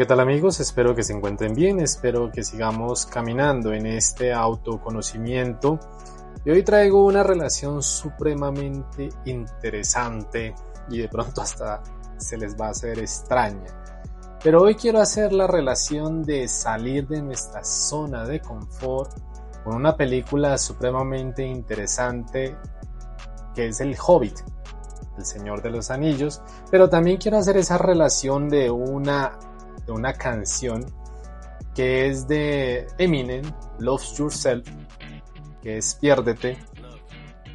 ¿qué tal amigos? Espero que se encuentren bien, espero que sigamos caminando en este autoconocimiento. Y hoy traigo una relación supremamente interesante y de pronto hasta se les va a hacer extraña. Pero hoy quiero hacer la relación de salir de nuestra zona de confort con una película supremamente interesante que es El Hobbit, El Señor de los Anillos, pero también quiero hacer esa relación de una, una canción que es de Eminem, Love Yourself, que es Piérdete,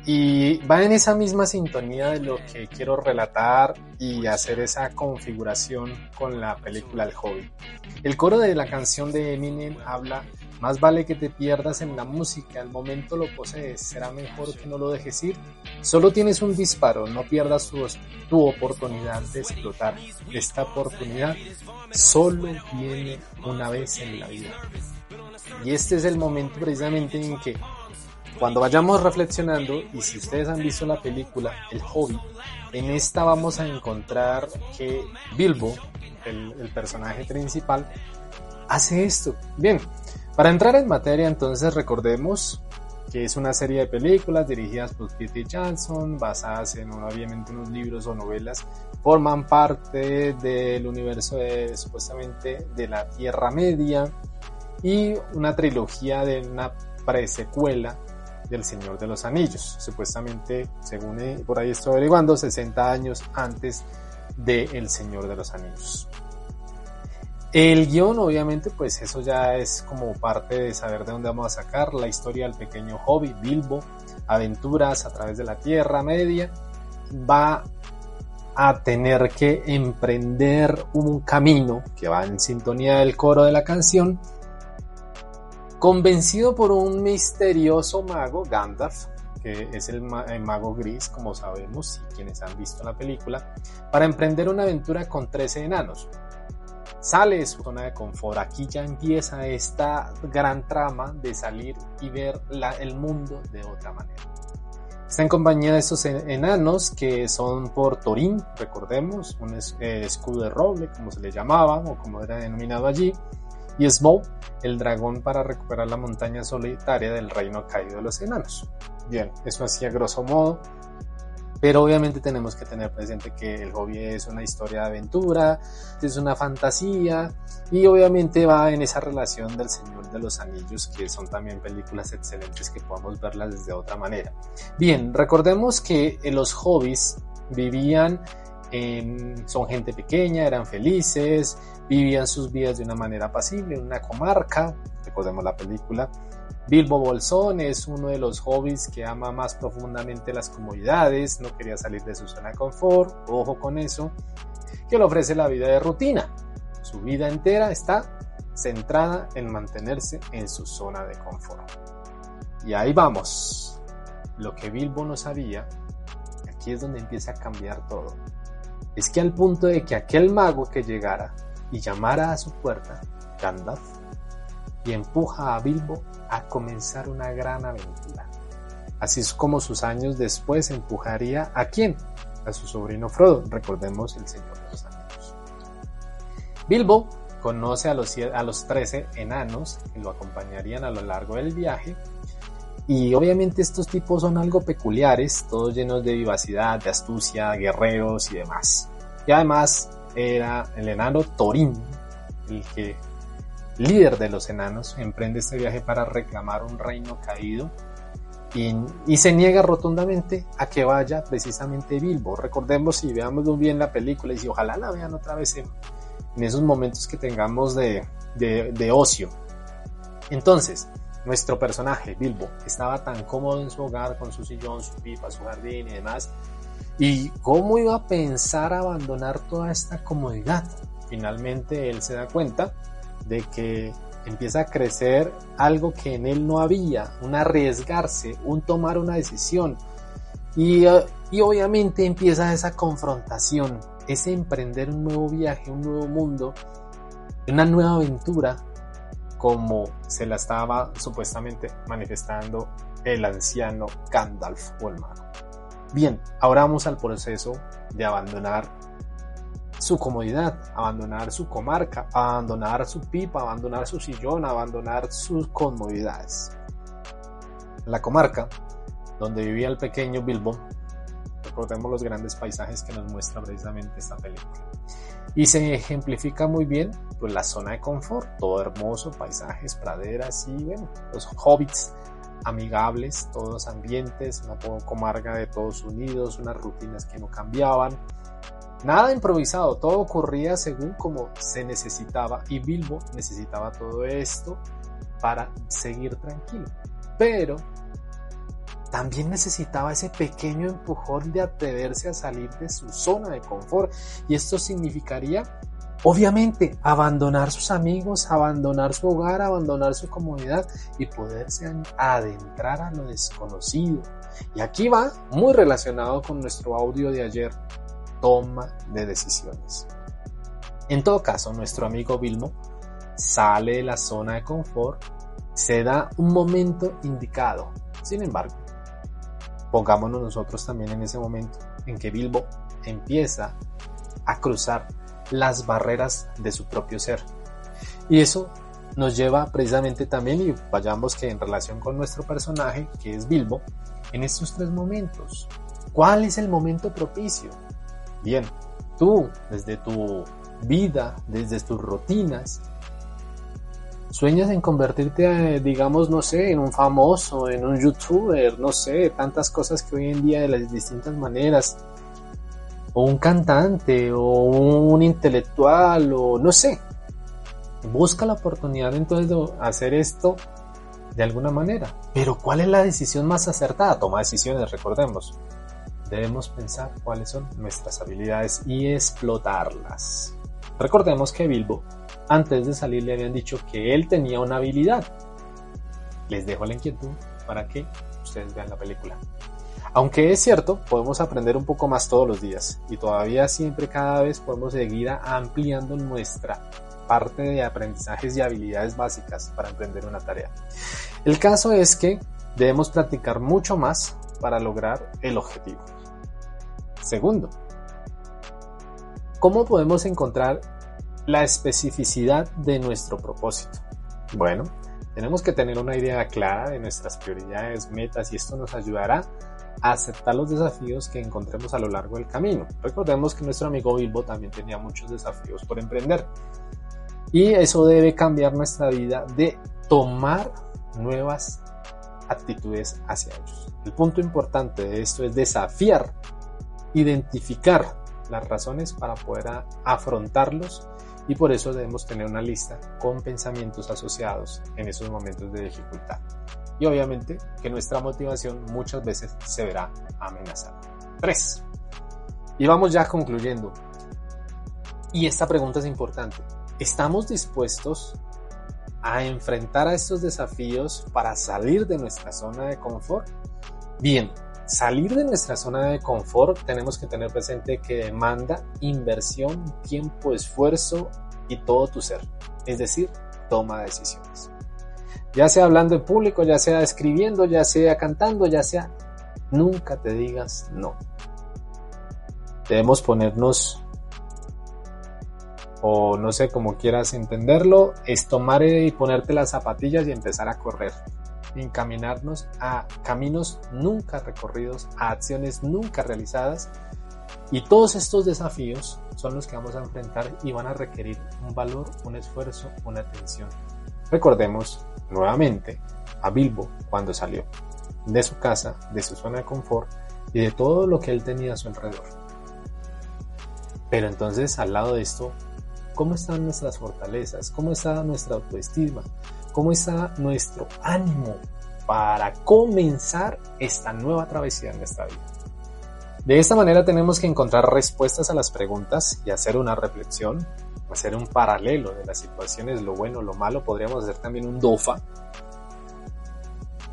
y va en esa misma sintonía de lo que quiero relatar y hacer esa configuración con la película El Hobbit. El coro de la canción de Eminem habla más vale que te pierdas en la música, al momento lo posees, será mejor que no lo dejes ir. Solo tienes un disparo, no pierdas tu, tu oportunidad de explotar. Esta oportunidad solo viene una vez en la vida. Y este es el momento precisamente en que cuando vayamos reflexionando, y si ustedes han visto la película El Hobbit, en esta vamos a encontrar que Bilbo, el, el personaje principal, hace esto. Bien, para entrar en materia, entonces recordemos que es una serie de películas dirigidas por Peter Jackson, basadas en obviamente unos libros o novelas, forman parte del universo de, supuestamente de la Tierra Media y una trilogía de una presecuela del Señor de los Anillos, supuestamente, según por ahí estoy averiguando, 60 años antes de El Señor de los Anillos. El guion, obviamente, pues eso ya es como parte de saber de dónde vamos a sacar la historia del pequeño hobby, Bilbo, aventuras a través de la Tierra Media, va a tener que emprender un camino que va en sintonía del coro de la canción, convencido por un misterioso mago, Gandalf, que es el, mago gris, como sabemos, y quienes han visto la película, para emprender una aventura con 13 enanos, sale de su zona de confort. Aquí ya empieza esta gran trama de salir y ver el mundo de otra manera. Está en compañía de estos enanos que son por Torín, recordemos, un eh, escudo de roble, como se le llamaba o como era denominado allí, y Smoke, el dragón para recuperar la montaña solitaria del reino caído de los enanos. Bien, eso hacía grosso modo pero obviamente tenemos que tener presente que el hobby es una historia de aventura, es una fantasía y obviamente va en esa relación del Señor de los Anillos, que son también películas excelentes que podamos verlas desde otra manera. Bien, recordemos que los hobbies vivían son gente pequeña, eran felices, vivían sus vidas de una manera pasible en una comarca, recordemos la película, Bilbo Bolsón es uno de los hobbies que ama más profundamente las comodidades, no quería salir de su zona de confort, ojo con eso, que le ofrece la vida de rutina. Su vida entera está centrada en mantenerse en su zona de confort. Y ahí vamos. Lo que Bilbo no sabía, aquí es donde empieza a cambiar todo. Es que al punto de que aquel mago que llegara y llamara a su puerta, Gandalf, y empuja a Bilbo a comenzar una gran aventura. Así es como sus años después empujaría a quién? A su sobrino Frodo, recordemos el Señor de los Anillos. Bilbo conoce a los, a los 13 enanos que lo acompañarían a lo largo del viaje y obviamente estos tipos son algo peculiares, todos llenos de vivacidad, de astucia, guerreros y demás. Y además era el enano Thorin, el que líder de los enanos, emprende este viaje para reclamar un reino caído y, se niega rotundamente a que vaya precisamente Bilbo. Recordemos y veamos bien la película y si ojalá la vean otra vez en, esos momentos que tengamos de, de ocio. Entonces, nuestro personaje, Bilbo, estaba tan cómodo en su hogar con su sillón, su pipa, su jardín y demás. ¿Y cómo iba a pensar abandonar toda esta comodidad? Finalmente él se da cuenta de que empieza a crecer algo que en él no había, un arriesgarse, un tomar una decisión. Y, eh, y, obviamente empieza esa confrontación, ese emprender un nuevo viaje, un nuevo mundo, una nueva aventura, como se la estaba supuestamente manifestando el anciano Gandalf o el mago. Bien, ahora vamos al proceso de abandonar su comodidad, abandonar su comarca, abandonar su pipa, abandonar su sillón, abandonar sus comodidades. La comarca donde vivía el pequeño Bilbo, recordemos los grandes paisajes que nos muestra precisamente esta película. Y se ejemplifica muy bien pues, la zona de confort, todo hermoso, paisajes, praderas y bueno, los hobbits amigables, todos los ambientes, una comarca de todos unidos, unas rutinas que no cambiaban. Nada improvisado, todo ocurría según como se necesitaba y Bilbo necesitaba todo esto para seguir tranquilo. Pero también necesitaba ese pequeño empujón de atreverse a salir de su zona de confort y esto significaría Obviamente, abandonar sus amigos, abandonar su hogar, abandonar su comodidad y poderse adentrar a lo desconocido. Y aquí va muy relacionado con nuestro audio de ayer, toma de decisiones. En todo caso, nuestro amigo Vilmo sale de la zona de confort, se da un momento indicado. Sin embargo, pongámonos nosotros también en ese momento en que Bilbo empieza a cruzar las barreras de su propio ser. Y eso nos lleva precisamente también, y vayamos que en relación con nuestro personaje, que es Bilbo, en estos tres momentos. ¿Cuál es el momento propicio? Bien, tú, desde tu vida, desde tus rutinas, sueñas en convertirte, digamos, no sé, en un famoso, en un youtuber, no sé, tantas cosas que hoy en día de las distintas maneras o un cantante o un intelectual o no sé. Busca la oportunidad entonces de hacer esto de alguna manera. Pero ¿cuál es la decisión más acertada? Toma decisiones, recordemos. Debemos pensar cuáles son nuestras habilidades y explotarlas. Recordemos que Bilbo, antes de salir, le habían dicho que él tenía una habilidad. Les dejo la inquietud para que ustedes vean la película. Aunque es cierto, podemos aprender un poco más todos los días y todavía siempre cada vez podemos seguir ampliando nuestra parte de aprendizajes y habilidades básicas para emprender una tarea. El caso es que debemos practicar mucho más para lograr el objetivo. Segundo, ¿cómo podemos encontrar la especificidad de nuestro propósito? Bueno, tenemos que tener una idea clara de nuestras prioridades, metas y esto nos ayudará aceptar los desafíos que encontremos a lo largo del camino. Recordemos que nuestro amigo Bilbo también tenía muchos desafíos por emprender. Y eso debe cambiar nuestra vida de tomar nuevas actitudes hacia ellos. El punto importante de esto es desafiar, identificar las razones para poder afrontarlos y por eso debemos tener una lista con pensamientos asociados en esos momentos de dificultad y obviamente que nuestra motivación muchas veces se verá amenazada. 3. Y vamos ya concluyendo. Y esta pregunta es importante. ¿Estamos dispuestos a enfrentar a estos desafíos para salir de nuestra zona de confort? Bien, salir de nuestra zona de confort tenemos que tener presente que demanda inversión, tiempo, esfuerzo y todo tu ser. Es decir, toma decisiones ya sea hablando en público, ya sea escribiendo, ya sea cantando, ya sea, nunca te digas no. Debemos ponernos, o no sé cómo quieras entenderlo, es tomar y ponerte las zapatillas y empezar a correr. Encaminarnos a caminos nunca recorridos, a acciones nunca realizadas. Y todos estos desafíos son los que vamos a enfrentar y van a requerir un valor, un esfuerzo, una atención. Recordemos nuevamente a Bilbo cuando salió de su casa, de su zona de confort y de todo lo que él tenía a su alrededor. Pero entonces, al lado de esto, ¿cómo están nuestras fortalezas? ¿Cómo está nuestra autoestima? ¿Cómo está nuestro ánimo para comenzar esta nueva travesía en nuestra vida? De esta manera tenemos que encontrar respuestas a las preguntas y hacer una reflexión hacer un paralelo de las situaciones, lo bueno, lo malo, podríamos hacer también un DOFA.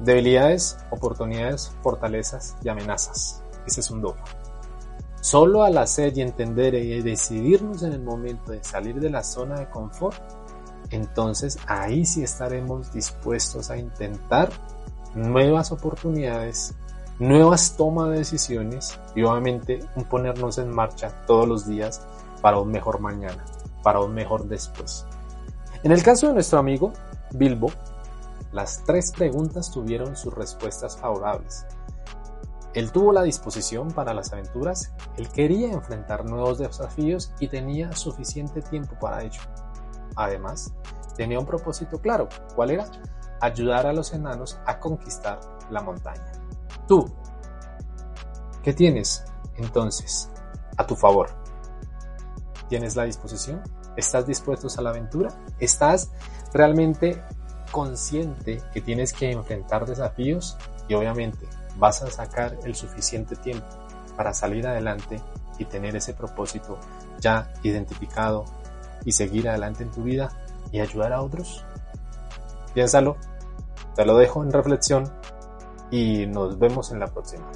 Debilidades, oportunidades, fortalezas y amenazas. Ese es un DOFA. Solo al hacer y entender y decidirnos en el momento de salir de la zona de confort, entonces ahí sí estaremos dispuestos a intentar nuevas oportunidades, nuevas tomas de decisiones y obviamente ponernos en marcha todos los días para un mejor mañana, para un mejor después. En el caso de nuestro amigo Bilbo, las tres preguntas tuvieron sus respuestas favorables. Él tuvo la disposición para las aventuras, él quería enfrentar nuevos desafíos y tenía suficiente tiempo para ello. Además, tenía un propósito claro. ¿Cuál era? Ayudar a los enanos a conquistar la montaña. Tú, ¿qué tienes entonces a tu favor? ¿Tienes la disposición? ¿Estás dispuesto a la aventura? ¿Estás realmente consciente que tienes que enfrentar desafíos? Y obviamente vas a sacar el suficiente tiempo para salir adelante y tener ese propósito ya identificado y seguir adelante en tu vida y ayudar a otros? Piénsalo, te lo dejo en reflexión y nos vemos en la próxima.